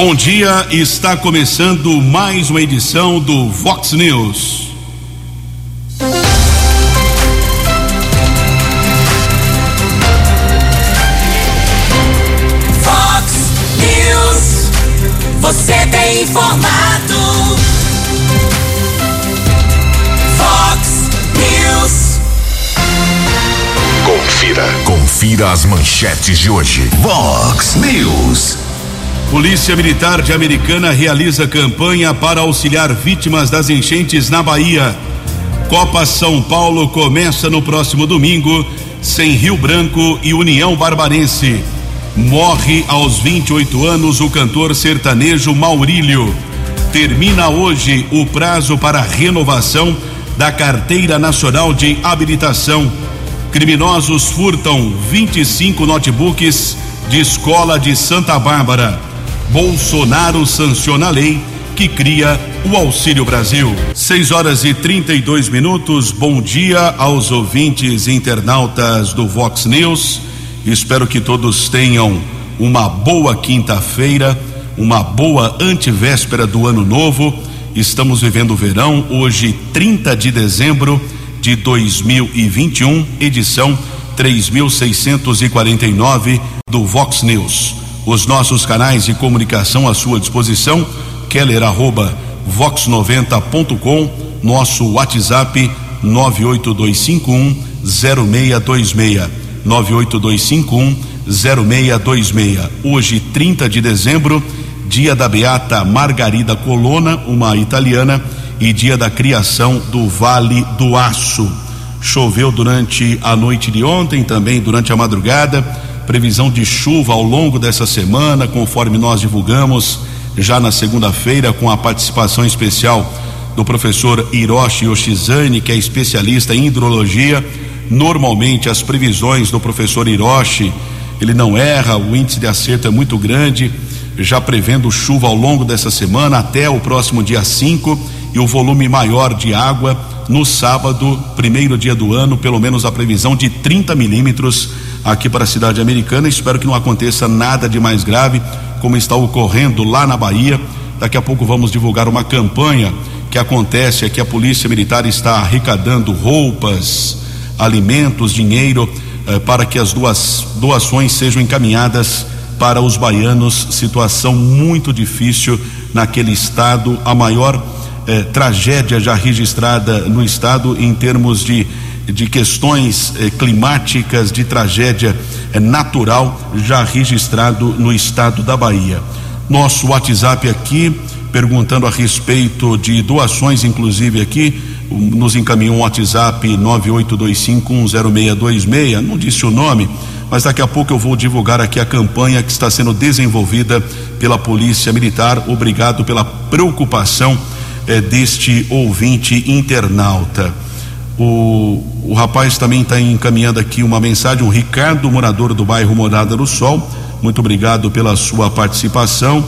Bom dia, está começando mais uma edição do Vox News. Vox News, você tem informado. Vox News. Confira. Confira as manchetes de hoje. Vox News. Polícia Militar de Americana realiza campanha para auxiliar vítimas das enchentes na Bahia. Copa São Paulo começa no próximo domingo, sem Rio Branco e União Barbarense. Morre aos 28 anos o cantor sertanejo Maurílio. Termina hoje o prazo para renovação da Carteira Nacional de Habilitação. Criminosos furtam 25 notebooks de escola de Santa Bárbara. Bolsonaro sanciona a lei que cria o Auxílio Brasil. 6 horas e 32 minutos. Bom dia aos ouvintes internautas do Vox News. Espero que todos tenham uma boa quinta-feira, uma boa antivéspera do ano novo. Estamos vivendo o verão, hoje, 30 de dezembro de 2021, edição 3649 do Vox News os nossos canais de comunicação à sua disposição, keller arroba vox90.com, nosso WhatsApp 98251 0626 98251 0626. Hoje, 30 de dezembro, dia da beata Margarida Colonna, uma italiana, e dia da criação do Vale do Aço. Choveu durante a noite de ontem, também durante a madrugada previsão de chuva ao longo dessa semana, conforme nós divulgamos já na segunda-feira, com a participação especial do professor Hiroshi Yoshizane, que é especialista em hidrologia. Normalmente, as previsões do professor Hiroshi, ele não erra, o índice de acerto é muito grande, já prevendo chuva ao longo dessa semana até o próximo dia 5 e o volume maior de água no sábado, primeiro dia do ano, pelo menos a previsão de 30 milímetros aqui para a cidade americana. Espero que não aconteça nada de mais grave, como está ocorrendo lá na Bahia. Daqui a pouco vamos divulgar uma campanha que acontece aqui. A Polícia Militar está arrecadando roupas, alimentos, dinheiro eh, para que as duas doações sejam encaminhadas para os baianos. Situação muito difícil naquele estado, a maior eh, tragédia já registrada no estado em termos de de questões eh, climáticas, de tragédia eh, natural já registrado no estado da Bahia. Nosso WhatsApp aqui, perguntando a respeito de doações, inclusive aqui, nos encaminhou um WhatsApp 982510626, não disse o nome, mas daqui a pouco eu vou divulgar aqui a campanha que está sendo desenvolvida pela Polícia Militar. Obrigado pela preocupação eh, deste ouvinte internauta. O, o rapaz também está encaminhando aqui uma mensagem, o Ricardo, morador do bairro Morada do Sol. Muito obrigado pela sua participação.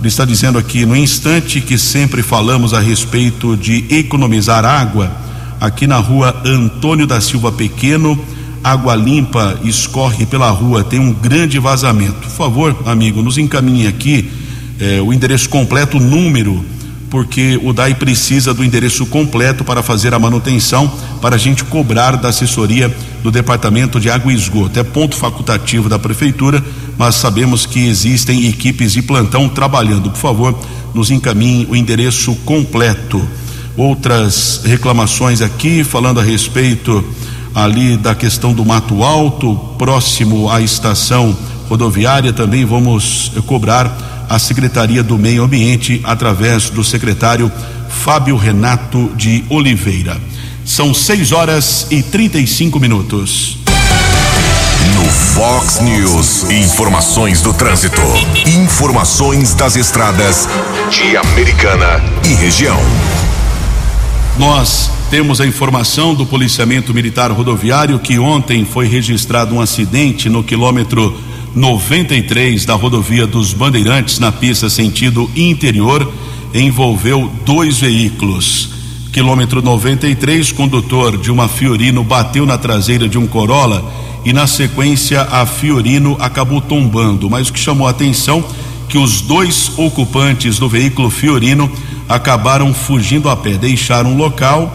Ele está dizendo aqui, no instante que sempre falamos a respeito de economizar água, aqui na rua Antônio da Silva Pequeno, água limpa escorre pela rua, tem um grande vazamento. Por favor, amigo, nos encaminhe aqui eh, o endereço completo, o número porque o DAI precisa do endereço completo para fazer a manutenção, para a gente cobrar da assessoria do Departamento de Água e Esgoto. É ponto facultativo da Prefeitura, mas sabemos que existem equipes de plantão trabalhando. Por favor, nos encaminhe o endereço completo. Outras reclamações aqui, falando a respeito ali da questão do Mato Alto, próximo à estação rodoviária, também vamos cobrar a Secretaria do Meio Ambiente através do secretário Fábio Renato de Oliveira. São 6 horas e 35 minutos. No Fox News, informações do trânsito. Informações das estradas de Americana e região. Nós temos a informação do policiamento militar rodoviário que ontem foi registrado um acidente no quilômetro 93 da rodovia dos Bandeirantes, na pista sentido interior, envolveu dois veículos. Quilômetro 93, condutor de uma Fiorino bateu na traseira de um Corolla e, na sequência, a Fiorino acabou tombando. Mas o que chamou a atenção que os dois ocupantes do veículo Fiorino acabaram fugindo a pé, deixaram o local.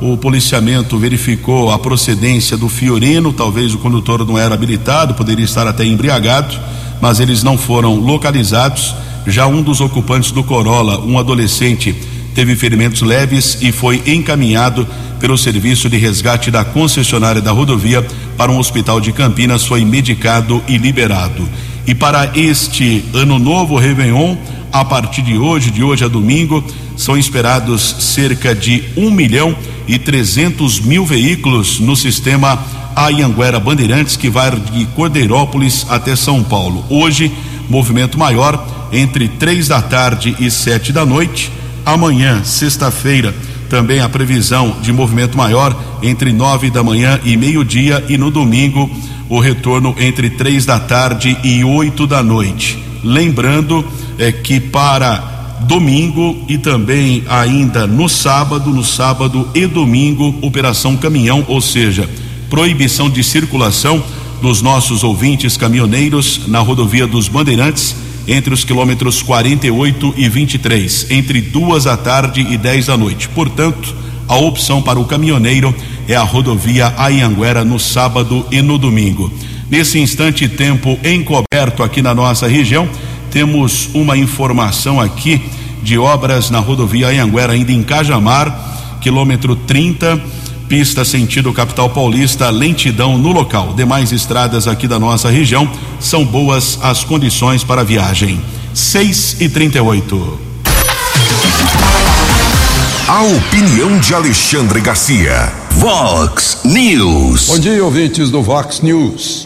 O policiamento verificou a procedência do Fiorino, talvez o condutor não era habilitado, poderia estar até embriagado, mas eles não foram localizados. Já um dos ocupantes do Corolla, um adolescente, teve ferimentos leves e foi encaminhado pelo serviço de resgate da concessionária da rodovia para um hospital de Campinas, foi medicado e liberado. E para este ano novo Réveillon, a partir de hoje, de hoje a domingo, são esperados cerca de um milhão e trezentos mil veículos no sistema Ayanguera Bandeirantes, que vai de Cordeirópolis até São Paulo. Hoje, movimento maior entre três da tarde e sete da noite. Amanhã, sexta-feira, também a previsão de movimento maior entre nove da manhã e meio-dia e no domingo o retorno entre três da tarde e oito da noite. Lembrando é, que para domingo e também ainda no sábado, no sábado e domingo, operação caminhão, ou seja, proibição de circulação dos nossos ouvintes caminhoneiros na rodovia dos Bandeirantes entre os quilômetros 48 e 23, entre duas da tarde e 10 da noite. Portanto, a opção para o caminhoneiro é a rodovia Ayanguera no sábado e no domingo. Nesse instante, tempo encoberto aqui na nossa região, temos uma informação aqui de obras na rodovia Anhanguera, ainda em Cajamar, quilômetro 30, pista sentido capital paulista, lentidão no local. Demais estradas aqui da nossa região são boas as condições para a viagem. 6 e 38. A opinião de Alexandre Garcia. Vox News. Bom dia, ouvintes do Vox News.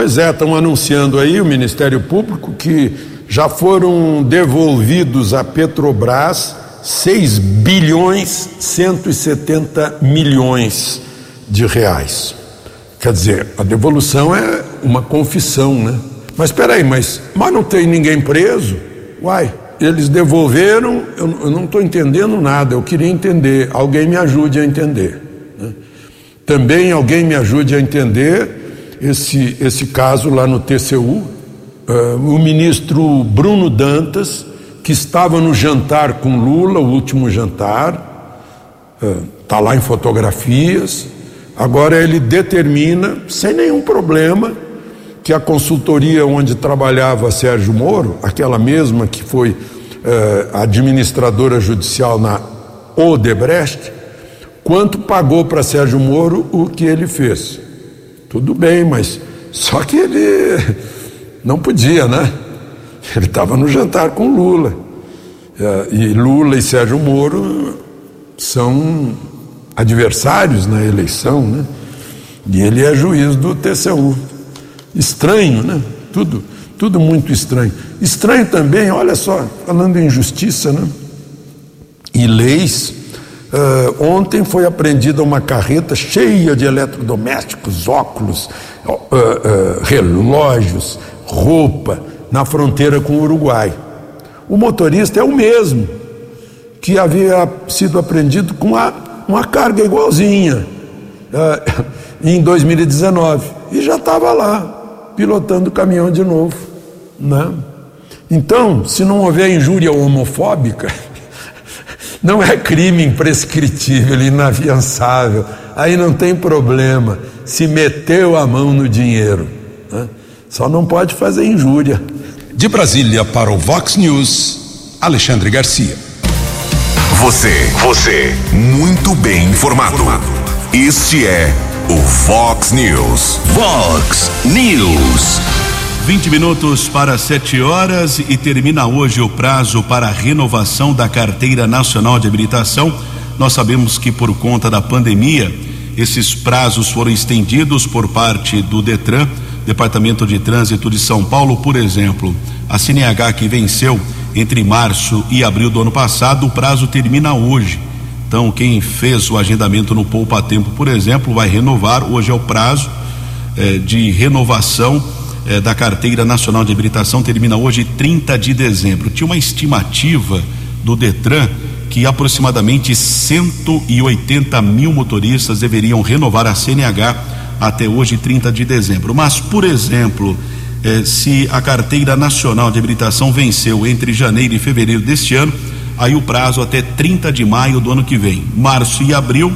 Pois é, estão anunciando aí o Ministério Público que já foram devolvidos à Petrobras 6 bilhões 170 milhões de reais. Quer dizer, a devolução é uma confissão, né? Mas espera aí, mas, mas não tem ninguém preso? Uai, eles devolveram, eu, eu não estou entendendo nada, eu queria entender, alguém me ajude a entender. Né? Também alguém me ajude a entender esse, esse caso lá no TCU. Uh, ah, o ministro Bruno Dantas, que estava no jantar com Lula, o último jantar, está uh, lá em fotografias. Agora ele determina, sem nenhum problema, que a consultoria onde trabalhava Sérgio Moro, aquela mesma que foi eh, administradora judicial na Odebrecht, quanto pagou para Sérgio Moro o que ele fez. Tudo bem, mas só que ele não podia, né? Ele estava no jantar com Lula. Eh, e Lula e Sérgio Moro são adversários na eleição, né? E ele é juiz do TCU. Estranho, né? Tudo, tudo muito estranho. Estranho também, olha só, falando em justiça, né? E leis. Uh, ontem foi apreendida uma carreta cheia de eletrodomésticos, óculos, uh, uh, relógios, roupa, na fronteira com o Uruguai. O motorista é o mesmo que havia sido apreendido com uma, uma carga igualzinha em 2019 e já estava lá pilotando o caminhão de novo. Né? Então, se não houver injúria homofóbica, não é crime imprescritível, inafiançável, aí não tem problema, se meteu a mão no dinheiro. Né? Só não pode fazer injúria. De Brasília para o Vox News, Alexandre Garcia. Você, você, muito bem informado. Este é o Fox News. Fox News. 20 minutos para 7 horas e termina hoje o prazo para a renovação da Carteira Nacional de Habilitação. Nós sabemos que por conta da pandemia, esses prazos foram estendidos por parte do Detran, Departamento de Trânsito de São Paulo, por exemplo. A CNH que venceu entre março e abril do ano passado, o prazo termina hoje. Então, quem fez o agendamento no Poupa Tempo, por exemplo, vai renovar. Hoje é o prazo eh, de renovação eh, da Carteira Nacional de Habilitação, termina hoje, 30 de dezembro. Tinha uma estimativa do Detran que aproximadamente 180 mil motoristas deveriam renovar a CNH até hoje, 30 de dezembro. Mas, por exemplo, eh, se a carteira nacional de habilitação venceu entre janeiro e fevereiro deste ano, aí o prazo até 30 de maio do ano que vem. Março e abril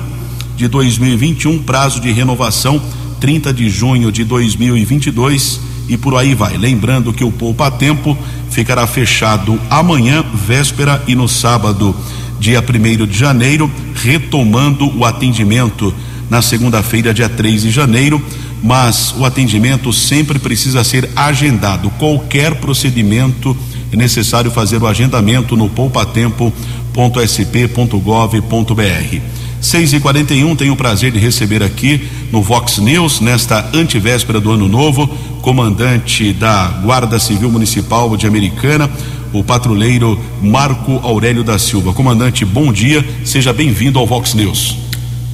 de 2021, prazo de renovação 30 de junho de 2022 e por aí vai. Lembrando que o Poupa Tempo ficará fechado amanhã, véspera e no sábado, dia 1 de janeiro, retomando o atendimento na segunda-feira, dia 3 de janeiro. Mas o atendimento sempre precisa ser agendado. Qualquer procedimento é necessário fazer o agendamento no poupatempo.sp.gov.br. 6 e 41 tenho o prazer de receber aqui no Vox News, nesta antivéspera do ano novo, comandante da Guarda Civil Municipal de Americana, o patrulheiro Marco Aurélio da Silva. Comandante, bom dia, seja bem-vindo ao Vox News.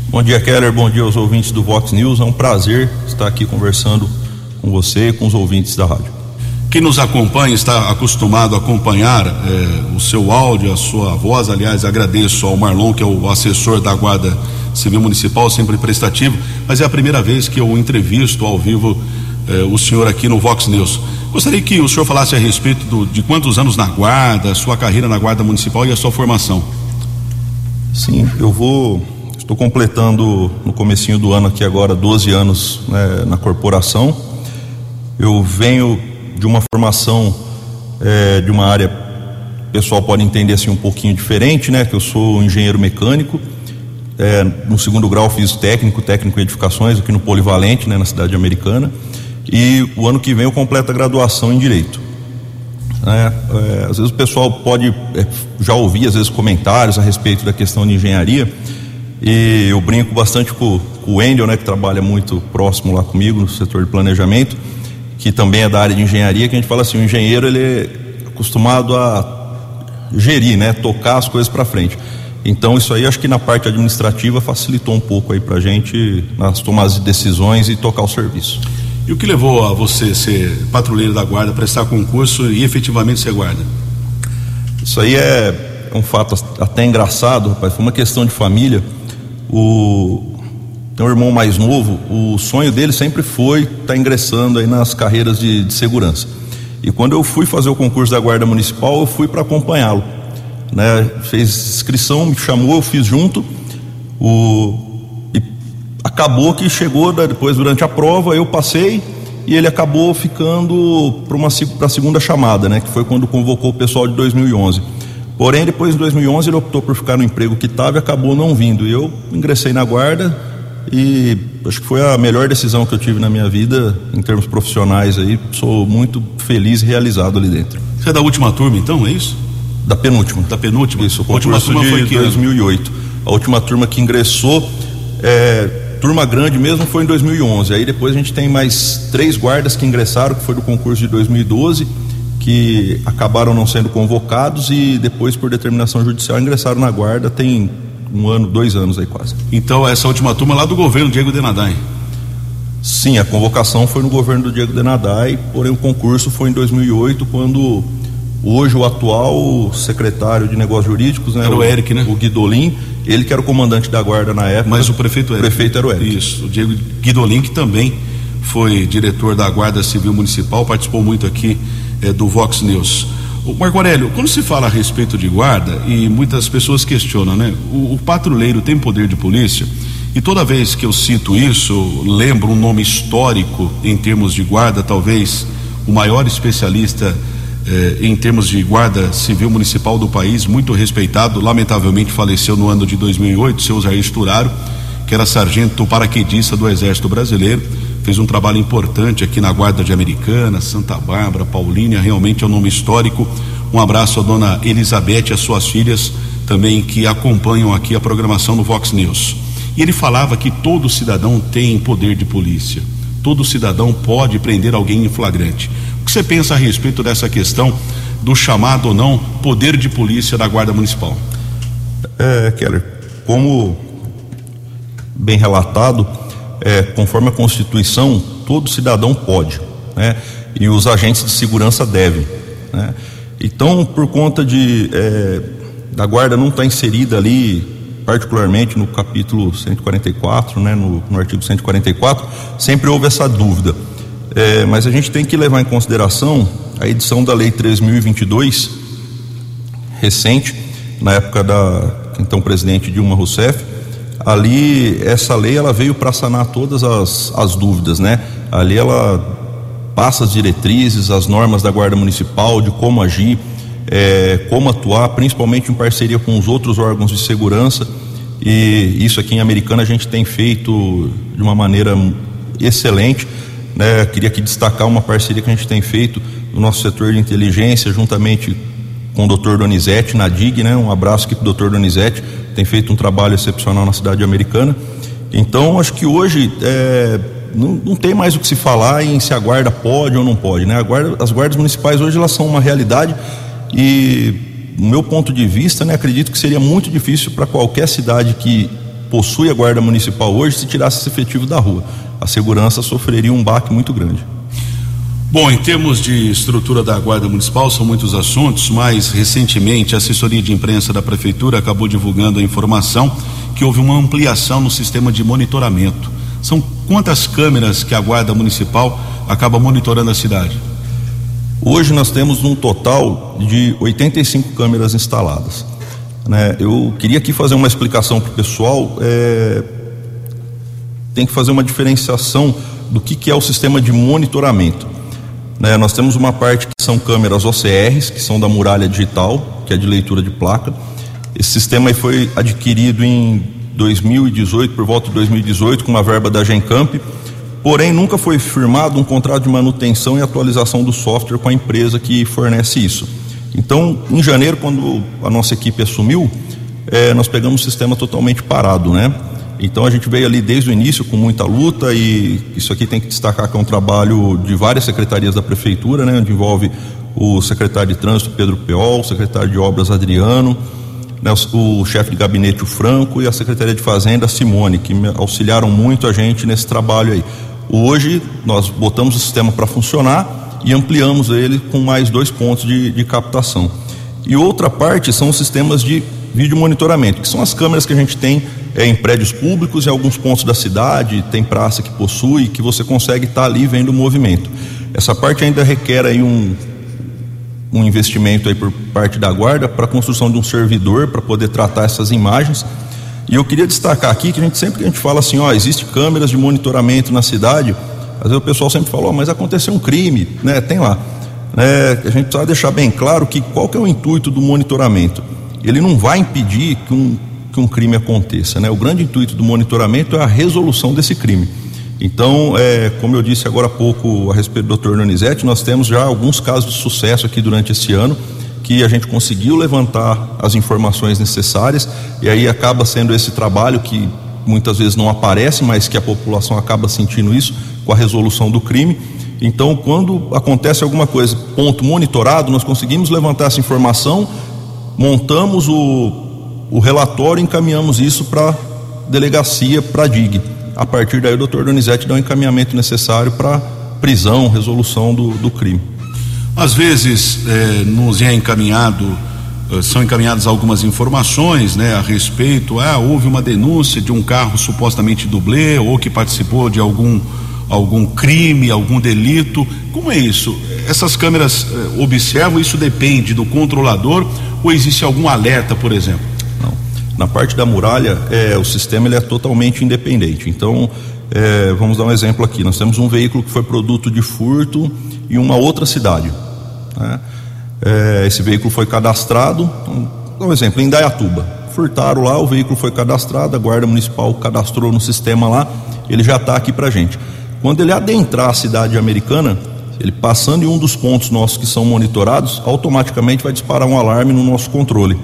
Bom dia, Keller, bom dia aos ouvintes do Vox News. É um prazer estar aqui conversando com você e com os ouvintes da rádio. Quem nos acompanha está acostumado a acompanhar eh, o seu áudio, a sua voz. Aliás, agradeço ao Marlon, que é o assessor da Guarda Civil Municipal, sempre prestativo, mas é a primeira vez que eu entrevisto ao vivo eh, o senhor aqui no Vox News. Gostaria que o senhor falasse a respeito do, de quantos anos na Guarda, sua carreira na Guarda Municipal e a sua formação. Sim, eu vou. Estou completando no comecinho do ano aqui agora 12 anos né, na corporação. Eu venho de uma formação é, de uma área, o pessoal pode entender assim um pouquinho diferente, né? Que eu sou engenheiro mecânico. É, no segundo grau fiz técnico, técnico em edificações aqui no Polivalente, né, na cidade americana. E o ano que vem eu completo a graduação em direito. É, é, às vezes o pessoal pode é, já ouvir às vezes comentários a respeito da questão de engenharia e eu brinco bastante com, com o Wendel, né, que trabalha muito próximo lá comigo no setor de planejamento que também é da área de engenharia, que a gente fala assim, o engenheiro ele é acostumado a gerir, né, tocar as coisas para frente. Então isso aí acho que na parte administrativa facilitou um pouco aí para a gente nas tomadas de decisões e tocar o serviço. E o que levou a você ser patrulheiro da guarda, prestar concurso e efetivamente ser guarda? Isso aí é um fato até engraçado, rapaz. Foi uma questão de família. O tem um irmão mais novo, o sonho dele sempre foi estar tá ingressando aí nas carreiras de, de, segurança. E quando eu fui fazer o concurso da Guarda Municipal, eu fui para acompanhá-lo. Né? Fez inscrição, me chamou, eu fiz junto. O, e acabou que chegou depois durante a prova, eu passei e ele acabou ficando para a segunda chamada, né? Que foi quando convocou o pessoal de 2011. Porém, depois de 2011 ele optou por ficar no emprego que estava e acabou não vindo. Eu ingressei na guarda, e acho que foi a melhor decisão que eu tive na minha vida em termos profissionais aí. Sou muito feliz e realizado ali dentro. Você é da última turma então, é isso? Da penúltima. Da penúltima? Isso, a última turma de foi que 2008. A última turma que ingressou, é, turma grande mesmo, foi em 2011. Aí depois a gente tem mais três guardas que ingressaram, que foi do concurso de 2012, que acabaram não sendo convocados e depois, por determinação judicial, ingressaram na guarda. Tem um ano, dois anos aí quase. Então essa última turma lá do governo Diego Denadai. Sim, a convocação foi no governo do Diego Denadai, porém o concurso foi em 2008, quando hoje o atual secretário de negócios jurídicos, né, era o, Eric, né? O Guidolin, ele que era o comandante da guarda na época. Mas o prefeito era. O prefeito era o Eric. Isso, o Diego Guidolin que também foi diretor da Guarda Civil Municipal, participou muito aqui eh, do Vox News. O Marco Aurélio, quando se fala a respeito de guarda, e muitas pessoas questionam, né? O, o, patrulheiro tem poder de polícia? E toda vez que eu cito isso, lembro um nome histórico em termos de guarda, talvez o maior especialista eh, em termos de guarda civil municipal do país, muito respeitado, lamentavelmente faleceu no ano de 2008, seu Jair Sturaro, que era sargento paraquedista do Exército Brasileiro fez um trabalho importante aqui na Guarda de Americana, Santa Bárbara, Paulínia, realmente é um nome histórico. Um abraço à dona Elizabeth e às suas filhas também que acompanham aqui a programação do Vox News. E ele falava que todo cidadão tem poder de polícia. Todo cidadão pode prender alguém em flagrante. O que você pensa a respeito dessa questão do chamado ou não poder de polícia da Guarda Municipal? É, Keller, como bem relatado, é, conforme a Constituição, todo cidadão pode, né? E os agentes de segurança devem, né? Então, por conta de é, da guarda não estar tá inserida ali, particularmente no capítulo 144, né? No, no artigo 144, sempre houve essa dúvida. É, mas a gente tem que levar em consideração a edição da Lei 3.022, recente, na época da então presidente Dilma Rousseff. Ali, essa lei ela veio para sanar todas as, as dúvidas, né? Ali ela passa as diretrizes, as normas da Guarda Municipal, de como agir, é, como atuar, principalmente em parceria com os outros órgãos de segurança. E isso aqui em Americana a gente tem feito de uma maneira excelente. Né? Queria aqui destacar uma parceria que a gente tem feito no nosso setor de inteligência, juntamente com o Dr. Donizete na DIG, né? Um abraço aqui para o Dr. Donizete, tem feito um trabalho excepcional na cidade americana. Então, acho que hoje é, não, não, tem mais o que se falar em se a guarda pode ou não pode, né? Guarda, as guardas municipais hoje elas são uma realidade e, do meu ponto de vista, né, acredito que seria muito difícil para qualquer cidade que possui a guarda municipal hoje se tirasse esse efetivo da rua. A segurança sofreria um baque muito grande. Bom, em termos de estrutura da Guarda Municipal, são muitos assuntos, mas recentemente a assessoria de imprensa da Prefeitura acabou divulgando a informação que houve uma ampliação no sistema de monitoramento. São quantas câmeras que a Guarda Municipal acaba monitorando a cidade? Hoje nós temos um total de 85 câmeras instaladas. Né? Eu queria aqui fazer uma explicação para o pessoal. É... Tem que fazer uma diferenciação do que, que é o sistema de monitoramento. Né, nós temos uma parte que são câmeras OCRs, que são da muralha digital, que é de leitura de placa. Esse sistema foi adquirido em 2018, por volta de 2018, com uma verba da Gencamp, porém nunca foi firmado um contrato de manutenção e atualização do software com a empresa que fornece isso. Então, em janeiro, quando a nossa equipe assumiu, eh, nós pegamos o sistema totalmente parado, né? Então a gente veio ali desde o início com muita luta e isso aqui tem que destacar que é um trabalho de várias secretarias da prefeitura, né, onde envolve o secretário de trânsito Pedro Peol, o secretário de obras Adriano, né, o, chefe de gabinete o Franco e a secretaria de fazenda Simone, que auxiliaram muito a gente nesse trabalho aí. Hoje nós botamos o sistema para funcionar e ampliamos ele com mais dois pontos de, de captação. E outra parte são os sistemas de vídeo monitoramento, que são as câmeras que a gente tem é, em prédios públicos, em alguns pontos da cidade, tem praça que possui, que você consegue estar tá ali vendo o movimento. Essa parte ainda requer aí um, um investimento aí por parte da guarda para a construção de um servidor para poder tratar essas imagens. E eu queria destacar aqui que a gente sempre que a gente fala assim, ó, existe câmeras de monitoramento na cidade, às vezes o pessoal sempre fala, ó, mas aconteceu um crime, né? Tem lá. É, a gente precisa deixar bem claro que qual que é o intuito do monitoramento? Ele não vai impedir que um que um crime aconteça. Né? O grande intuito do monitoramento é a resolução desse crime. Então, é, como eu disse agora há pouco a respeito do Dr. Donizete, nós temos já alguns casos de sucesso aqui durante esse ano que a gente conseguiu levantar as informações necessárias e aí acaba sendo esse trabalho que muitas vezes não aparece, mas que a população acaba sentindo isso com a resolução do crime. Então, quando acontece alguma coisa, ponto monitorado, nós conseguimos levantar essa informação, montamos o o relatório encaminhamos isso para delegacia, para DIG. A partir daí o doutor Donizete dá o encaminhamento necessário para prisão, resolução do, do crime. Às vezes eh, nos é encaminhado, eh, são encaminhadas algumas informações né, a respeito, ah, houve uma denúncia de um carro supostamente dublê ou que participou de algum, algum crime, algum delito. Como é isso? Essas câmeras eh, observam, isso depende do controlador ou existe algum alerta, por exemplo? Na parte da muralha, é, o sistema ele é totalmente independente. Então, é, vamos dar um exemplo aqui. Nós temos um veículo que foi produto de furto em uma outra cidade. Né? É, esse veículo foi cadastrado, vamos dar um exemplo, em Dayatuba. Furtaram lá, o veículo foi cadastrado, a Guarda Municipal cadastrou no sistema lá, ele já está aqui para gente. Quando ele adentrar a cidade americana, ele passando em um dos pontos nossos que são monitorados, automaticamente vai disparar um alarme no nosso controle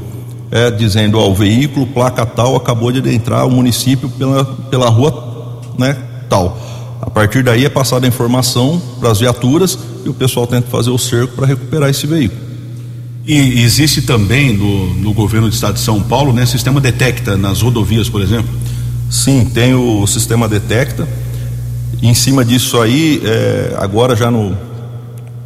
é, dizendo ao veículo, placa tal, acabou de adentrar o município pela, pela rua né, tal. A partir daí é passada a informação para as viaturas e o pessoal tenta fazer o cerco para recuperar esse veículo. E existe também no, no governo do estado de São Paulo, né, sistema detecta nas rodovias, por exemplo? Sim, tem o sistema detecta. Em cima disso aí, é, agora já no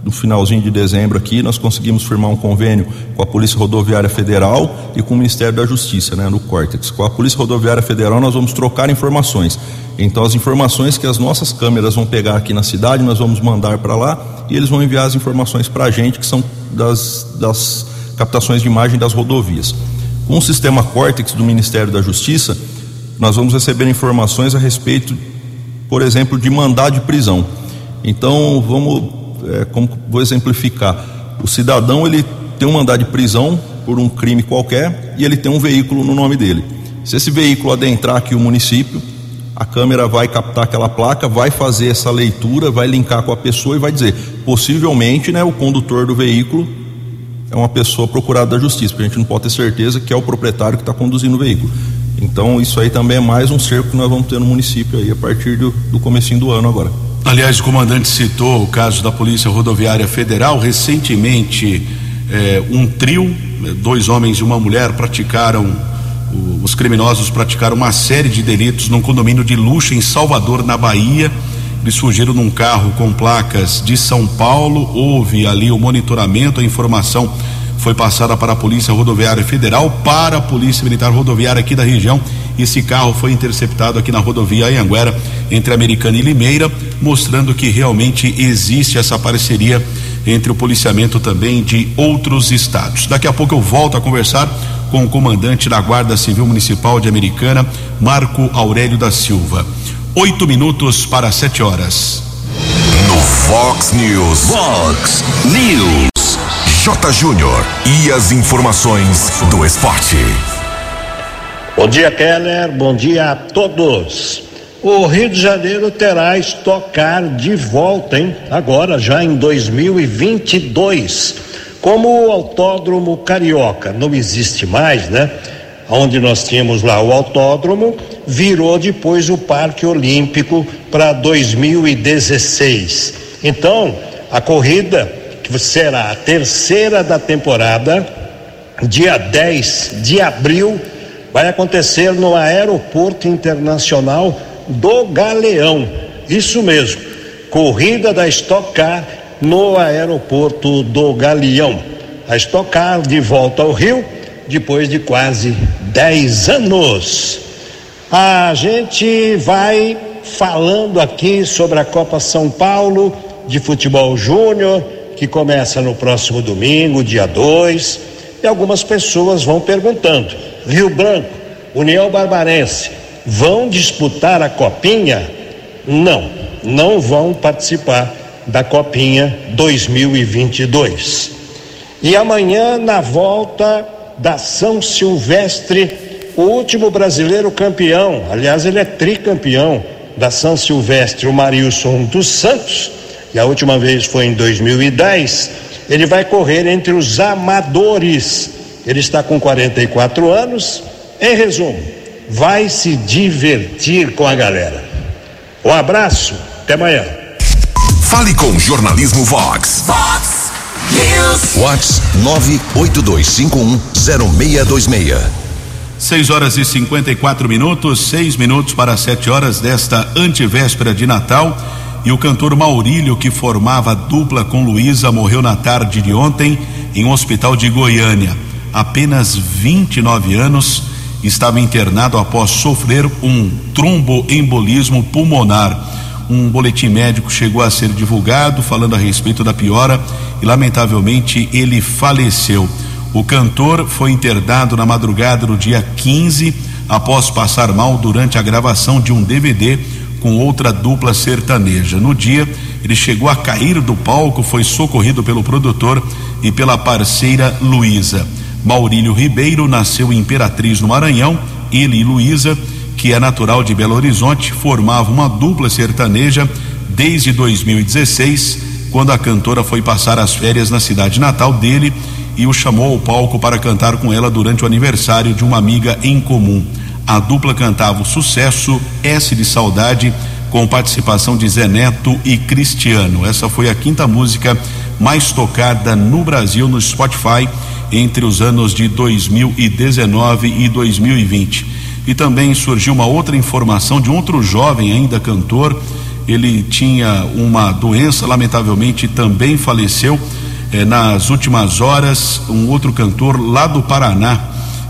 no finalzinho de dezembro aqui, nós conseguimos firmar um convênio com a Polícia Rodoviária Federal e com o Ministério da Justiça, né, no Cortex. Com a Polícia Rodoviária Federal nós vamos trocar informações. Então as informações que as nossas câmeras vão pegar aqui na cidade, nós vamos mandar para lá e eles vão enviar as informações para a gente que são das, das captações de imagem das rodovias. Com o sistema Cortex do Ministério da Justiça, nós vamos receber informações a respeito, por exemplo, de mandado de prisão. Então, vamos, é, como vou exemplificar, o cidadão ele tem um mandado de prisão por um crime qualquer e ele tem um veículo no nome dele. Se esse veículo adentrar aqui o município, a câmera vai captar aquela placa, vai fazer essa leitura, vai linkar com a pessoa e vai dizer, possivelmente, né, o condutor do veículo é uma pessoa procurada da justiça, porque a gente não pode ter certeza que é o proprietário que está conduzindo o veículo. Então isso aí também é mais um cerco que nós vamos ter no município aí a partir do, do comecinho do ano agora. Aliás, o comandante citou o caso da Polícia Rodoviária Federal. Recentemente, eh, um trio, eh, dois homens e uma mulher, praticaram, os criminosos praticaram uma série de delitos num condomínio de luxo em Salvador, na Bahia. Eles fugiram num carro com placas de São Paulo. Houve ali o monitoramento, a informação foi passada para a Polícia Rodoviária Federal, para a Polícia Militar Rodoviária aqui da região. Esse carro foi interceptado aqui na rodovia Anhanguera, entre Americana e Limeira, mostrando que realmente existe essa parceria entre o policiamento também de outros estados. Daqui a pouco eu volto a conversar com o comandante da Guarda Civil Municipal de Americana, Marco Aurélio da Silva. Oito minutos para sete horas. No Fox News. Fox News. J. Júnior. E as informações do esporte. Bom dia, Keller. Bom dia a todos. O Rio de Janeiro terá estocar de volta, hein? Agora, já em 2022. Como o Autódromo Carioca não existe mais, né? Onde nós tínhamos lá o autódromo, virou depois o Parque Olímpico para 2016. Então, a corrida, que será a terceira da temporada, dia 10 de abril, vai acontecer no Aeroporto Internacional do Galeão. Isso mesmo, corrida da Stock Car no Aeroporto do Galeão. A Stock Car de volta ao Rio depois de quase 10 anos. A gente vai falando aqui sobre a Copa São Paulo de Futebol Júnior, que começa no próximo domingo, dia 2. E algumas pessoas vão perguntando: Rio Branco, União Barbarense, vão disputar a Copinha? Não, não vão participar da Copinha 2022. E amanhã, na volta da São Silvestre, o último brasileiro campeão, aliás, ele é tricampeão da São Silvestre, o Marilson dos Santos, e a última vez foi em 2010. Ele vai correr entre os amadores. Ele está com 44 anos. Em resumo, vai se divertir com a galera. Um abraço, até amanhã. Fale com Jornalismo Vox. Fox News. Vox 982510626. 6 horas e 54 minutos, seis minutos para sete horas desta antivéspera de Natal. E o cantor Maurílio, que formava dupla com Luísa, morreu na tarde de ontem em um hospital de Goiânia. Apenas 29 anos, estava internado após sofrer um tromboembolismo pulmonar. Um boletim médico chegou a ser divulgado falando a respeito da piora e, lamentavelmente, ele faleceu. O cantor foi internado na madrugada do dia 15 após passar mal durante a gravação de um DVD com outra dupla sertaneja. No dia, ele chegou a cair do palco, foi socorrido pelo produtor e pela parceira Luísa. Maurílio Ribeiro nasceu em Imperatriz, no Maranhão. Ele e Luísa, que é natural de Belo Horizonte, formavam uma dupla sertaneja desde 2016, quando a cantora foi passar as férias na cidade natal dele e o chamou ao palco para cantar com ela durante o aniversário de uma amiga em comum. A dupla cantava o sucesso S de Saudade com participação de Zé Neto e Cristiano. Essa foi a quinta música mais tocada no Brasil no Spotify entre os anos de 2019 e 2020. E também surgiu uma outra informação de outro jovem ainda cantor, Ele tinha uma doença, lamentavelmente também faleceu eh, nas últimas horas. Um outro cantor lá do Paraná,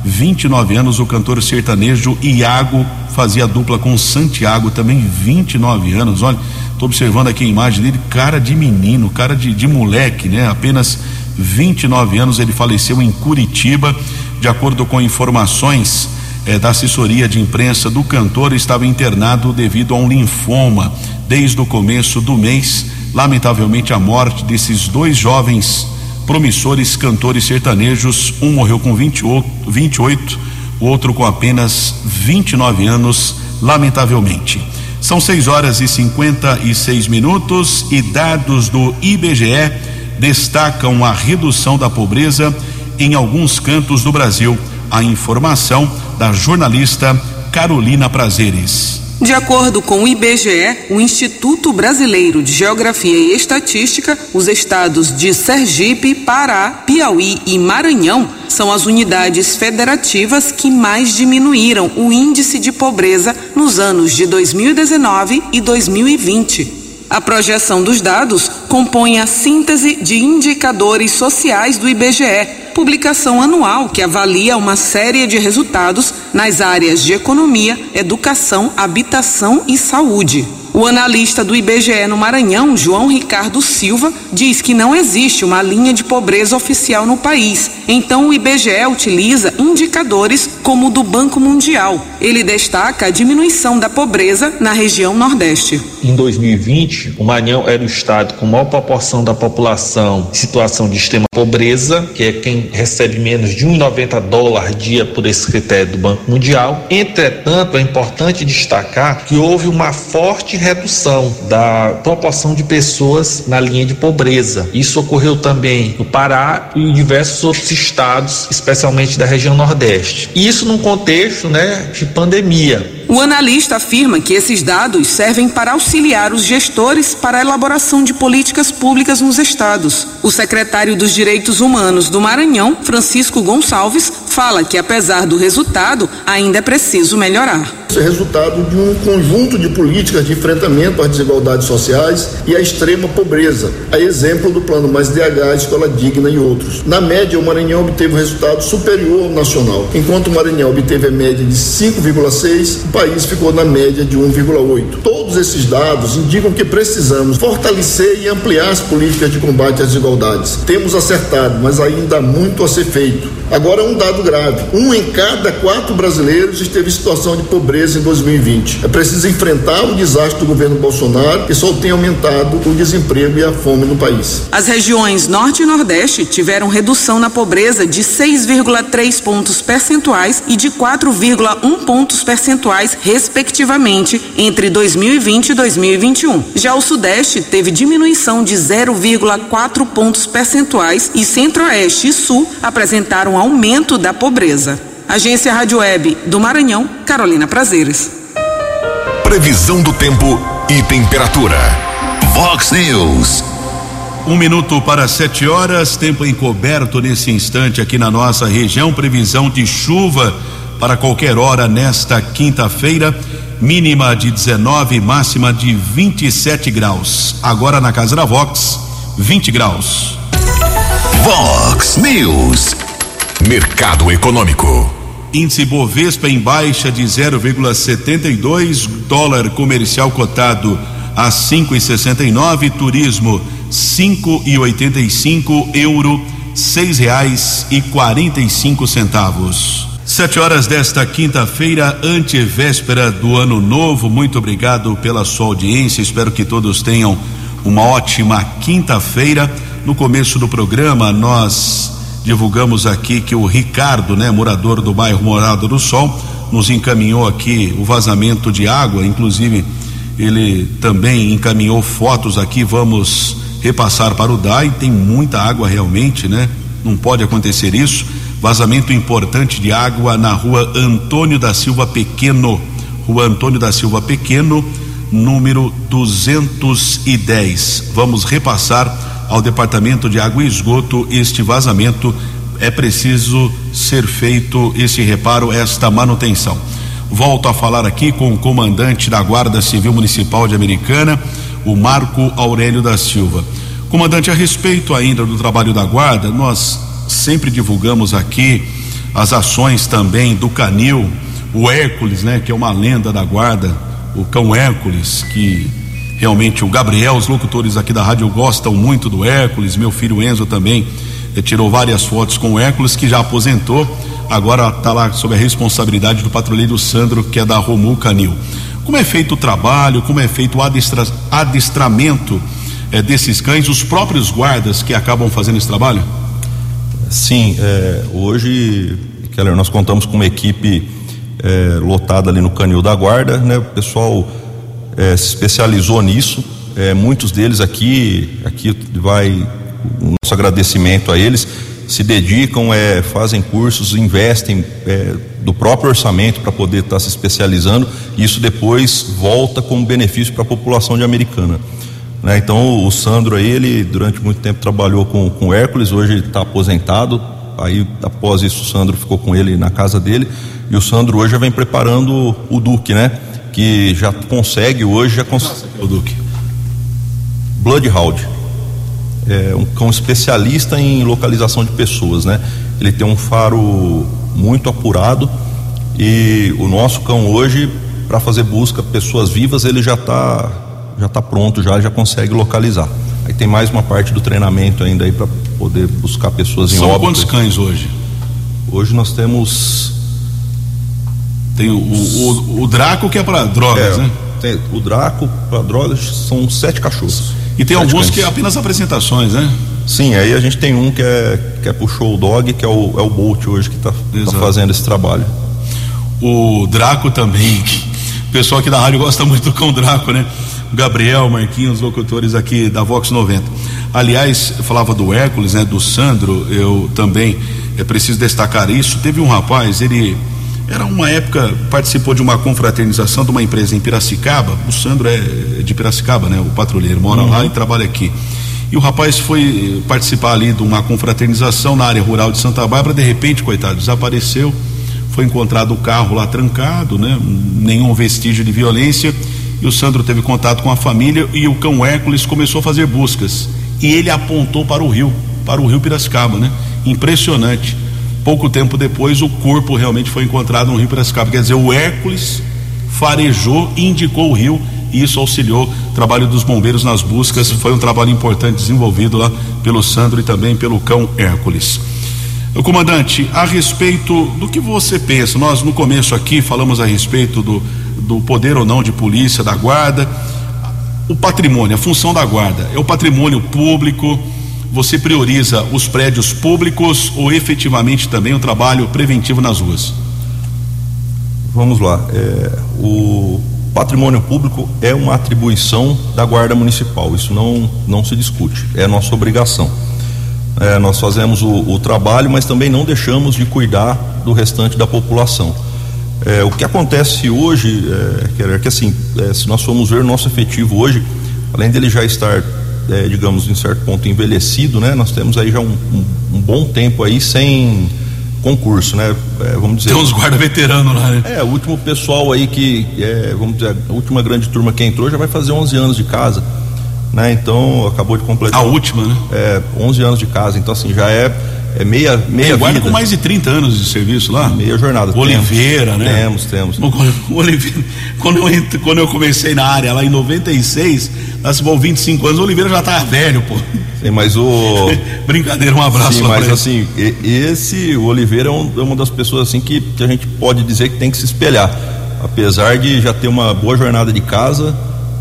29 anos, o cantor sertanejo Iago fazia dupla com Santiago, também 29 anos. Olha, estou observando aqui a imagem dele, cara de menino, cara de, de moleque, né? Apenas 29 anos, ele faleceu em Curitiba. De acordo com informações eh, da assessoria de imprensa do cantor, estava internado devido a um linfoma desde o começo do mês. Lamentavelmente, a morte desses dois jovens promissores cantores sertanejos, um morreu com 28, 28 o outro com apenas 29 anos, lamentavelmente. São 6 horas e 56 minutos e dados do IBGE destacam a redução da pobreza em alguns cantos do Brasil. A informação da jornalista Carolina Prazeres. De acordo com o IBGE, o Instituto Brasileiro de Geografia e Estatística, os estados de Sergipe, Pará, Piauí e Maranhão são as unidades federativas que mais diminuíram o índice de pobreza nos anos de 2019 e 2020. A projeção dos dados compõe a síntese de indicadores sociais do IBGE, publicação anual que avalia uma série de resultados nas áreas de economia, educação, habitação e saúde. O analista do IBGE no Maranhão, João Ricardo Silva, diz que não existe uma linha de pobreza oficial no país. Então o IBGE utiliza indicadores como o do Banco Mundial. Ele destaca a diminuição da pobreza na região Nordeste. Em 2020, o Maranhão era o estado com maior proporção da população em situação de extrema pobreza, que é quem recebe menos de 1,90 dólar dia por esse critério do Banco Mundial. Entretanto, é importante destacar que houve uma forte redução da proporção de pessoas na linha de pobreza. Isso ocorreu também no Pará e em diversos outros estados, especialmente da região Nordeste. Isso num contexto, né, de pandemia. O analista afirma que esses dados servem para auxiliar os gestores para a elaboração de políticas públicas nos estados. O secretário dos Direitos Humanos do Maranhão, Francisco Gonçalves, fala que apesar do resultado, ainda é preciso melhorar. Isso é resultado de um conjunto de políticas de enfrentamento às desigualdades sociais e à extrema pobreza, a exemplo do Plano Mais DH, Escola Digna e outros. Na média, o Maranhão obteve um resultado superior ao nacional. Enquanto o Maranhão obteve a média de 5,6, o país ficou na média de 1,8. Todos esses dados indicam que precisamos fortalecer e ampliar as políticas de combate às desigualdades. Temos acertado, mas ainda há muito a ser feito. Agora, um dado grave: um em cada quatro brasileiros esteve em situação de pobreza em 2020. É preciso enfrentar o desastre do governo Bolsonaro, que só tem aumentado o desemprego e a fome no país. As regiões Norte e Nordeste tiveram redução na pobreza de 6,3 pontos percentuais e de 4,1 pontos percentuais, respectivamente, entre 2020 e 2021. Já o Sudeste teve diminuição de 0,4 pontos percentuais e Centro-Oeste e Sul apresentaram aumento da pobreza. Agência Rádio Web do Maranhão, Carolina Prazeres. Previsão do tempo e temperatura. Vox News. Um minuto para sete horas, tempo encoberto nesse instante aqui na nossa região. Previsão de chuva para qualquer hora nesta quinta-feira. Mínima de 19, máxima de 27 graus. Agora na casa da Vox, 20 graus. Vox News. Mercado Econômico. Índice Bovespa em baixa de 0,72, dólar comercial cotado a 5,69, turismo 5,85, euro seis reais e quarenta e cinco centavos. Sete horas desta quinta-feira, antevéspera do ano novo. Muito obrigado pela sua audiência. Espero que todos tenham uma ótima quinta-feira. No começo do programa, nós divulgamos aqui que o Ricardo, né, morador do bairro Morada do Sol, nos encaminhou aqui o vazamento de água, inclusive ele também encaminhou fotos aqui, vamos repassar para o DAI, tem muita água realmente, né? Não pode acontecer isso. Vazamento importante de água na rua Antônio da Silva Pequeno, rua Antônio da Silva Pequeno, número 210. Vamos repassar ao Departamento de Água e Esgoto este vazamento. É preciso ser feito esse reparo, esta manutenção. Volto a falar aqui com o comandante da Guarda Civil Municipal de Americana, o Marco Aurélio da Silva. Comandante, a respeito ainda do trabalho da Guarda, nós sempre divulgamos aqui as ações também do Canil, o Hércules, né, que é uma lenda da Guarda, o cão Hércules, que realmente o Gabriel, os locutores aqui da rádio gostam muito do Hércules, meu filho Enzo também eh, tirou várias fotos com o Hércules, que já aposentou, agora está lá sob a responsabilidade do patrulheiro Sandro, que é da Romul Canil. Como é feito o trabalho, como é feito o adestra, adestramento eh, desses cães, os próprios guardas que acabam fazendo esse trabalho? Sim, é, hoje, Keller, nós contamos com uma equipe é, lotada ali no Canil da Guarda, né? O pessoal é, se especializou nisso, é, muitos deles aqui, aqui vai o nosso agradecimento a eles, se dedicam, é, fazem cursos, investem é, do próprio orçamento para poder estar tá se especializando, e isso depois volta como benefício para a população de Americana. Né? Então o Sandro aí, ele durante muito tempo trabalhou com, com o Hércules, hoje ele está aposentado, aí após isso o Sandro ficou com ele na casa dele, e o Sandro hoje já vem preparando o Duque, né? Que já consegue hoje, já consegue. O Duque. Bloodhound. É um cão especialista em localização de pessoas, né? Ele tem um faro muito apurado e o nosso cão hoje, para fazer busca pessoas vivas, ele já está já tá pronto, já, já consegue localizar. Aí tem mais uma parte do treinamento ainda aí para poder buscar pessoas em São óbito. quantos cães hoje? Hoje nós temos tem o, o, o Draco que é para drogas, é, né? Tem, o Draco para drogas são sete cachorros. E tem alguns cães. que é apenas apresentações, né? Sim, aí a gente tem um que é, que é pro show dog, que é o, é o Bolt hoje que está tá fazendo esse trabalho. O Draco também. O pessoal aqui da rádio gosta muito do cão Draco, né? O Gabriel, Marquinhos, locutores aqui da Vox 90. Aliás, falava do Hércules, né? Do Sandro, eu também é preciso destacar isso. Teve um rapaz, ele era uma época, participou de uma confraternização de uma empresa em Piracicaba. O Sandro é de Piracicaba, né? O patrulheiro mora Uhum. lá e trabalha aqui. E o rapaz foi participar ali de uma confraternização na área rural de Santa Bárbara. De repente, coitado, desapareceu. Foi encontrado o carro lá trancado, né? Nenhum vestígio de violência. E o Sandro teve contato com a família e o cão Hércules começou a fazer buscas. E ele apontou para o rio, para o rio Piracicaba, né? Impressionante. Pouco tempo depois, o corpo realmente foi encontrado no rio Piracicaba. Quer dizer, o Hércules farejou indicou o rio e isso auxiliou o trabalho dos bombeiros nas buscas. Foi um trabalho importante desenvolvido lá pelo Sandro e também pelo cão Hércules. Comandante, a respeito do que você pensa, nós no começo aqui falamos a respeito do, do poder ou não de polícia, da guarda, o patrimônio, a função da guarda, é o patrimônio público, você prioriza os prédios públicos ou efetivamente também o trabalho preventivo nas ruas? Vamos lá. é, o patrimônio público é uma atribuição da Guarda Municipal, isso não, não se discute, é nossa obrigação. É, nós fazemos o, o trabalho, mas também não deixamos de cuidar do restante da população. É, o que acontece hoje, é, é que assim, é, se nós formos ver o nosso efetivo hoje, além dele já estar, é, digamos, em certo ponto envelhecido, né, nós temos aí já um, um- um bom tempo aí sem concurso, né? É, vamos dizer. Tem uns guarda veteranos lá, né? É, o último pessoal aí que, é, vamos dizer, a última grande turma que entrou já vai fazer 11 anos de casa, né? Então, acabou de completar. A última, né? É, 11 anos de casa, então assim, já é, é meia, meia guarda com mais de 30 anos de serviço lá? Meia jornada. Oliveira, temos, né? Temos, temos. Oliveira, quando eu, quando eu comecei na área lá em 96, nós se 25 anos, o Oliveira já tava velho, pô. Sim, mas o. Brincadeira, um abraço Sim, mas assim, esse, o Oliveira é, um- é uma das pessoas assim que, que a gente pode dizer que tem que se espelhar. Apesar de já ter uma boa jornada de casa,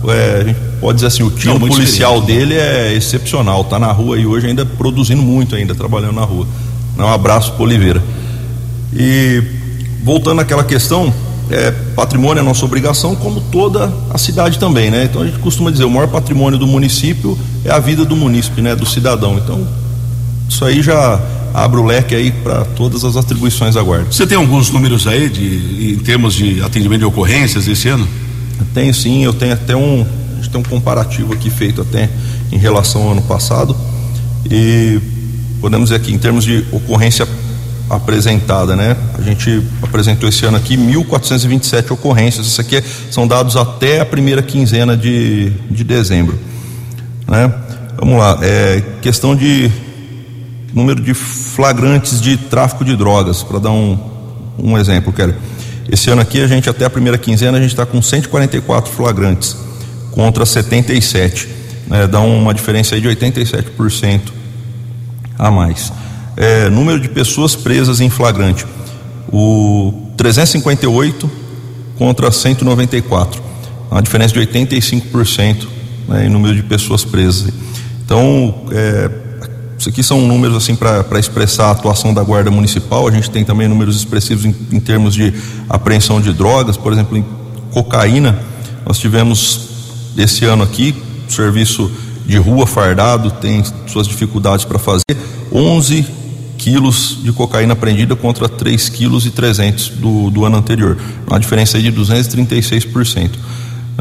é, a gente pode dizer assim, o tiro Não, muito policial experiente, dele é excepcional. Tá na rua e hoje ainda produzindo muito ainda, trabalhando na rua. Um abraço pro Oliveira. E voltando àquela questão, é, patrimônio é nossa obrigação, como toda a cidade também, né? Então a gente costuma dizer, o maior patrimônio do município é a vida do munícipe, né? Do cidadão. Então, isso aí já abre o leque aí para todas as atribuições da guarda. Você tem alguns números aí de, em termos de atendimento de ocorrências esse ano? Tenho sim, eu tenho até um, a gente tem um comparativo aqui feito até em relação ao ano passado e podemos dizer aqui em termos de ocorrência apresentada, né? A gente apresentou esse ano aqui 1.427 ocorrências. Isso aqui são dados até a primeira quinzena de, de dezembro, né? Vamos lá, é, questão de número de flagrantes de tráfico de drogas, para dar um, um exemplo, Kelly. Esse ano aqui a gente até a primeira quinzena a gente está com 144 flagrantes contra 77, né? Dá uma diferença aí de 87% a mais é, número de pessoas presas em flagrante. O 358 contra 194. Uma diferença de 85% né, em número de pessoas presas. Então, é, isso aqui são números assim para expressar a atuação da Guarda Municipal. A gente tem também números expressivos em, em termos de apreensão de drogas, por exemplo, em cocaína. Nós tivemos esse ano aqui, serviço de rua fardado, tem suas dificuldades para fazer, 11 quilos de cocaína apreendida contra 3 quilos e 300 do, do ano anterior, uma diferença aí de 236%.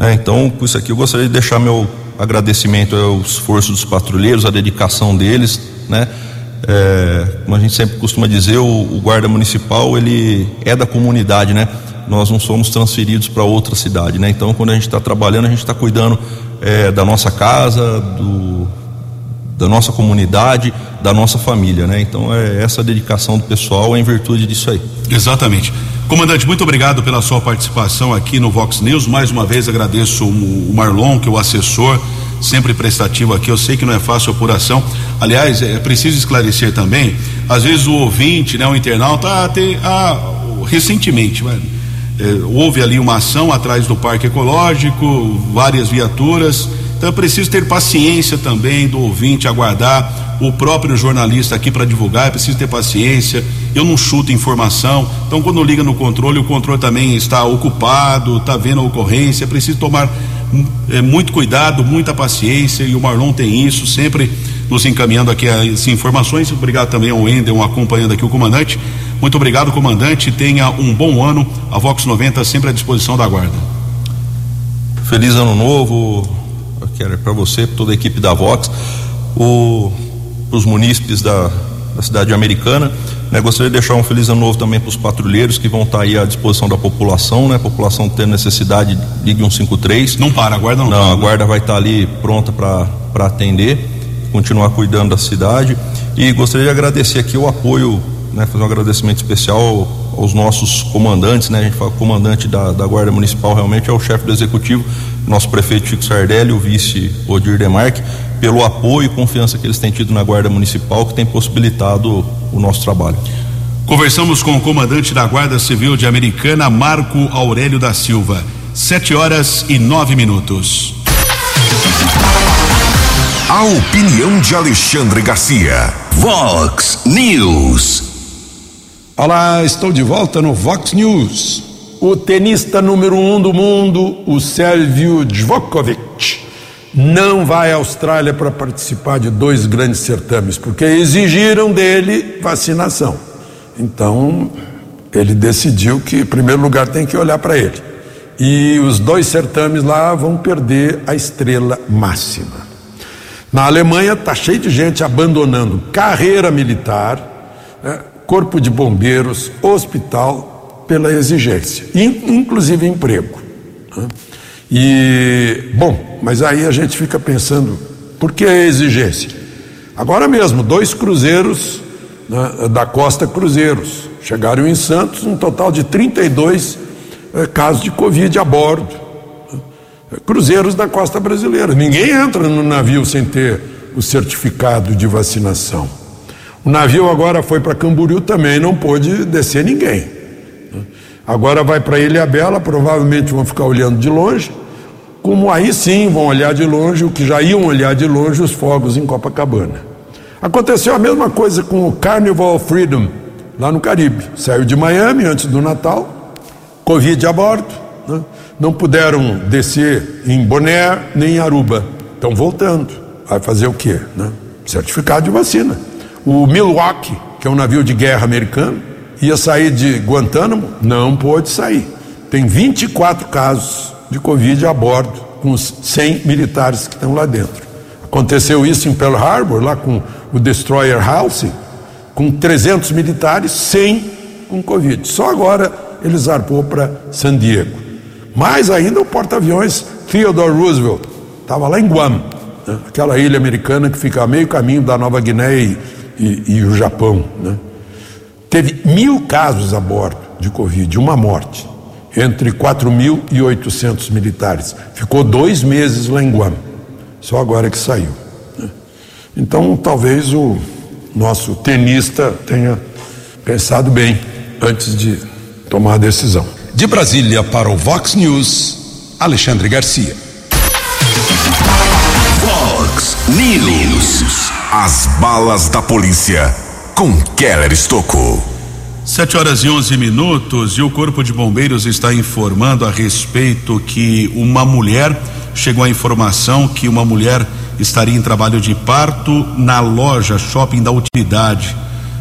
É, então, com isso aqui eu gostaria de deixar meu agradecimento ao esforço dos patrulheiros, a dedicação deles, né? É, como a gente sempre costuma dizer, o, o, guarda municipal ele é da comunidade, né? Nós não somos transferidos para outra cidade, né? Então, quando a gente está trabalhando, a gente está cuidando é, da nossa casa, do, da nossa comunidade, da nossa família, né? Então é essa dedicação do pessoal é em virtude disso aí. Exatamente. Comandante, muito obrigado pela sua participação aqui no Vox News. Mais uma vez agradeço o Marlon, que é o assessor, sempre prestativo aqui. Eu sei que não é fácil a apuração. Aliás, é preciso esclarecer também. Às vezes o ouvinte, né, o internauta, ah, tem, ah, recentemente, é, houve ali uma ação atrás do Parque Ecológico, várias viaturas então é preciso ter paciência também do ouvinte, aguardar o próprio jornalista aqui para divulgar, é preciso ter paciência. Eu não chuto informação. Então, quando liga no controle, o controle também está ocupado, está vendo a ocorrência. É preciso tomar é, muito cuidado, muita paciência. E o Marlon tem isso, sempre nos encaminhando aqui as informações. Obrigado também ao Wendel, acompanhando aqui o comandante. Muito obrigado, comandante. Tenha um bom ano. A Vox 90 sempre à disposição da Guarda. Feliz ano novo, quero para você, para toda a equipe da Vox, para os munícipes da, da cidade americana. Né, gostaria de deixar um feliz ano novo também para os patrulheiros que vão estar tá aí à disposição da população, né? A população tendo necessidade, ligue 153. Não para, a guarda não. Não, para, a né? guarda vai estar tá ali pronta para atender, continuar cuidando da cidade. E gostaria de agradecer aqui o apoio, né? Fazer um agradecimento especial aos nossos comandantes, né? A gente fala comandante da, da Guarda Municipal realmente é o chefe do executivo, nosso prefeito Chico Sardelli, o vice Odir Demarque, pelo apoio e confiança que eles têm tido na Guarda Municipal, que tem possibilitado o nosso trabalho. Conversamos com o comandante da Guarda Civil de Americana, Marco Aurélio da Silva. Sete horas e nove minutos. A opinião de Alexandre Garcia. Vox News. Olá, estou de volta no Vox News o tenista número um do mundo, o Sérgio Djokovic, não vai à Austrália para participar de dois grandes certames, porque exigiram dele vacinação. Então, ele decidiu que, em primeiro lugar, tem que olhar para ele. E os dois certames lá vão perder a estrela máxima. Na Alemanha está cheio de gente abandonando carreira militar, né, corpo de bombeiros, hospital, pela exigência, inclusive emprego. Né? E, bom, mas aí a gente fica pensando, por que a exigência? Agora mesmo, dois cruzeiros né, da Costa Cruzeiros chegaram em Santos, um total de 32 eh, casos de Covid a bordo. Cruzeiros da costa brasileira. Ninguém entra no navio sem ter o certificado de vacinação. O navio agora foi para Camboriú também, não pôde descer ninguém. Agora vai para Ilha Bela, provavelmente vão ficar olhando de longe, como aí sim vão olhar de longe o que já iam olhar de longe os fogos em Copacabana. Aconteceu a mesma coisa com o Carnival Freedom, lá no Caribe. Saiu de Miami antes do Natal, Covid a bordo, né? não puderam descer em Bonaire nem em Aruba. Estão voltando. Vai fazer o quê? Né? Certificado de vacina. O Milwaukee, que é um navio de guerra americano, ia sair de Guantánamo, não pôde sair. Tem 24 casos de Covid a bordo, com os 100 militares que estão lá dentro. Aconteceu isso em Pearl Harbor, lá com o Destroyer House, com 300 militares, 100 com Covid. Só agora ele zarpou para San Diego. Mais ainda o porta-aviões Theodore Roosevelt, estava lá em Guam, né? aquela ilha americana que fica a meio caminho da Nova Guiné e, e, e o Japão. Né? Teve mil casos a bordo de Covid, uma morte, entre 4.800 militares. Ficou dois meses lá em Guam, só agora que saiu. Né? Então, talvez o nosso tenista tenha pensado bem antes de tomar a decisão. De Brasília para o Vox News, Alexandre Garcia. Vox News. As balas da polícia com Keller Estocou. 7 horas e 11 minutos e o Corpo de Bombeiros está informando a respeito que uma mulher chegou a informação que uma mulher estaria em trabalho de parto na loja Shopping da Utilidade.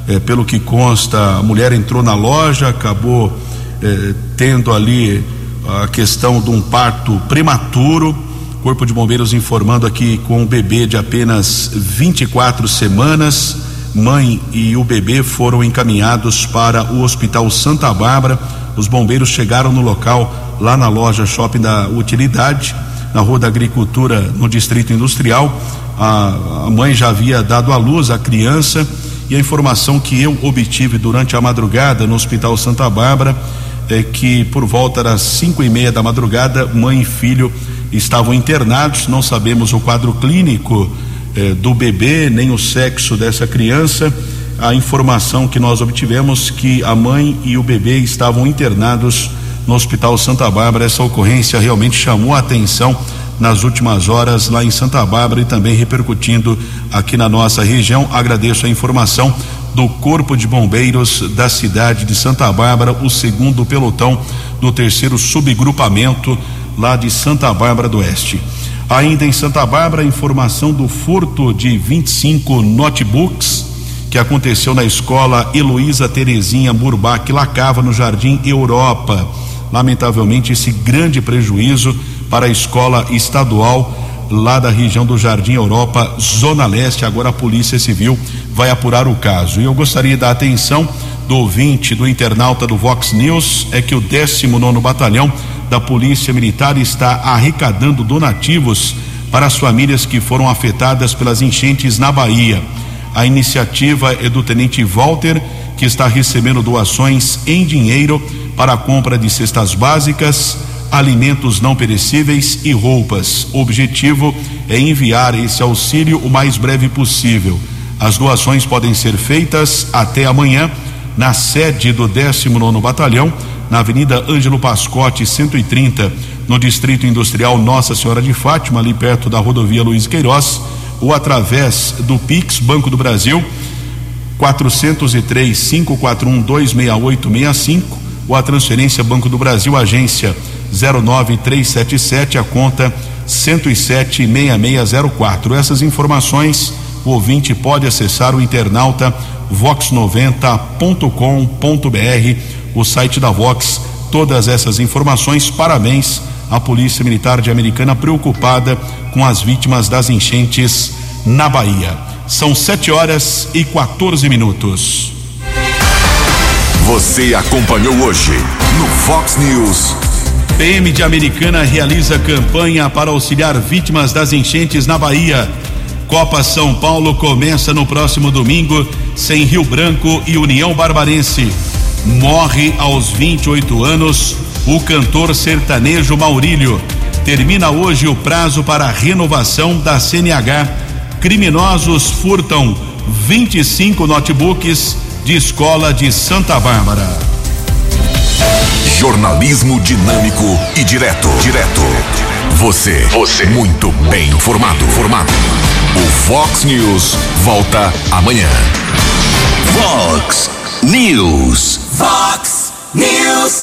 É, pelo que consta, a mulher entrou na loja, acabou é, tendo ali a questão de um parto prematuro. Corpo de Bombeiros informando aqui com um bebê de apenas 24 semanas. Mãe e o bebê foram encaminhados para o Hospital Santa Bárbara. Os bombeiros chegaram no local, lá na loja Shopping da Utilidade, na Rua da Agricultura, no Distrito Industrial. A, a mãe já havia dado à luz a criança e a informação que eu obtive durante a madrugada no Hospital Santa Bárbara é que por volta das cinco e meia da madrugada, mãe e filho estavam internados. Não sabemos o quadro clínico eh, do bebê nem o sexo dessa criança. A informação que nós obtivemos que a mãe e o bebê estavam internados no Hospital Santa Bárbara. Essa ocorrência realmente chamou a atenção nas últimas horas lá em Santa Bárbara e também repercutindo aqui na nossa região. Agradeço a informação do Corpo de Bombeiros da cidade de Santa Bárbara, o segundo pelotão do terceiro subgrupamento lá de Santa Bárbara do Oeste. Ainda em Santa Bárbara, informação do furto de 25 notebooks que aconteceu na escola Heloísa Terezinha Burbach Lacava, no Jardim Europa. Lamentavelmente, esse grande prejuízo para a escola estadual lá da região do Jardim Europa, Zona Leste. Agora a Polícia Civil vai apurar o caso. E eu gostaria dar atenção do ouvinte, do internauta do Vox News, é que o 19 Batalhão da Polícia Militar está arrecadando donativos para as famílias que foram afetadas pelas enchentes na Bahia. A iniciativa é do Tenente Walter, que está recebendo doações em dinheiro para a compra de cestas básicas, alimentos não perecíveis e roupas. O objetivo é enviar esse auxílio o mais breve possível. As doações podem ser feitas até amanhã na sede do 19 Batalhão, na Avenida Ângelo Pascotti, 130, no Distrito Industrial Nossa Senhora de Fátima, ali perto da rodovia Luiz Queiroz, ou através do Pix Banco do Brasil, 403 541 26865, ou a transferência Banco do Brasil, agência 09377, a conta 1076604. Essas informações o ouvinte pode acessar o internauta vox90.com.br, o site da Vox. Todas essas informações, parabéns à Polícia Militar de Americana preocupada com as vítimas das enchentes na Bahia. São 7 horas e 14 minutos. Você acompanhou hoje no Fox News. PM de Americana realiza campanha para auxiliar vítimas das enchentes na Bahia. Copa São Paulo começa no próximo domingo, sem Rio Branco e União Barbarense. Morre aos 28 anos o cantor sertanejo Maurílio. Termina hoje o prazo para a renovação da CNH. Criminosos furtam 25 notebooks de escola de Santa Bárbara. Jornalismo dinâmico e direto. Direto. Você. Você. Muito bem informado. Formado. O Fox News volta amanhã. Fox News. Fox News.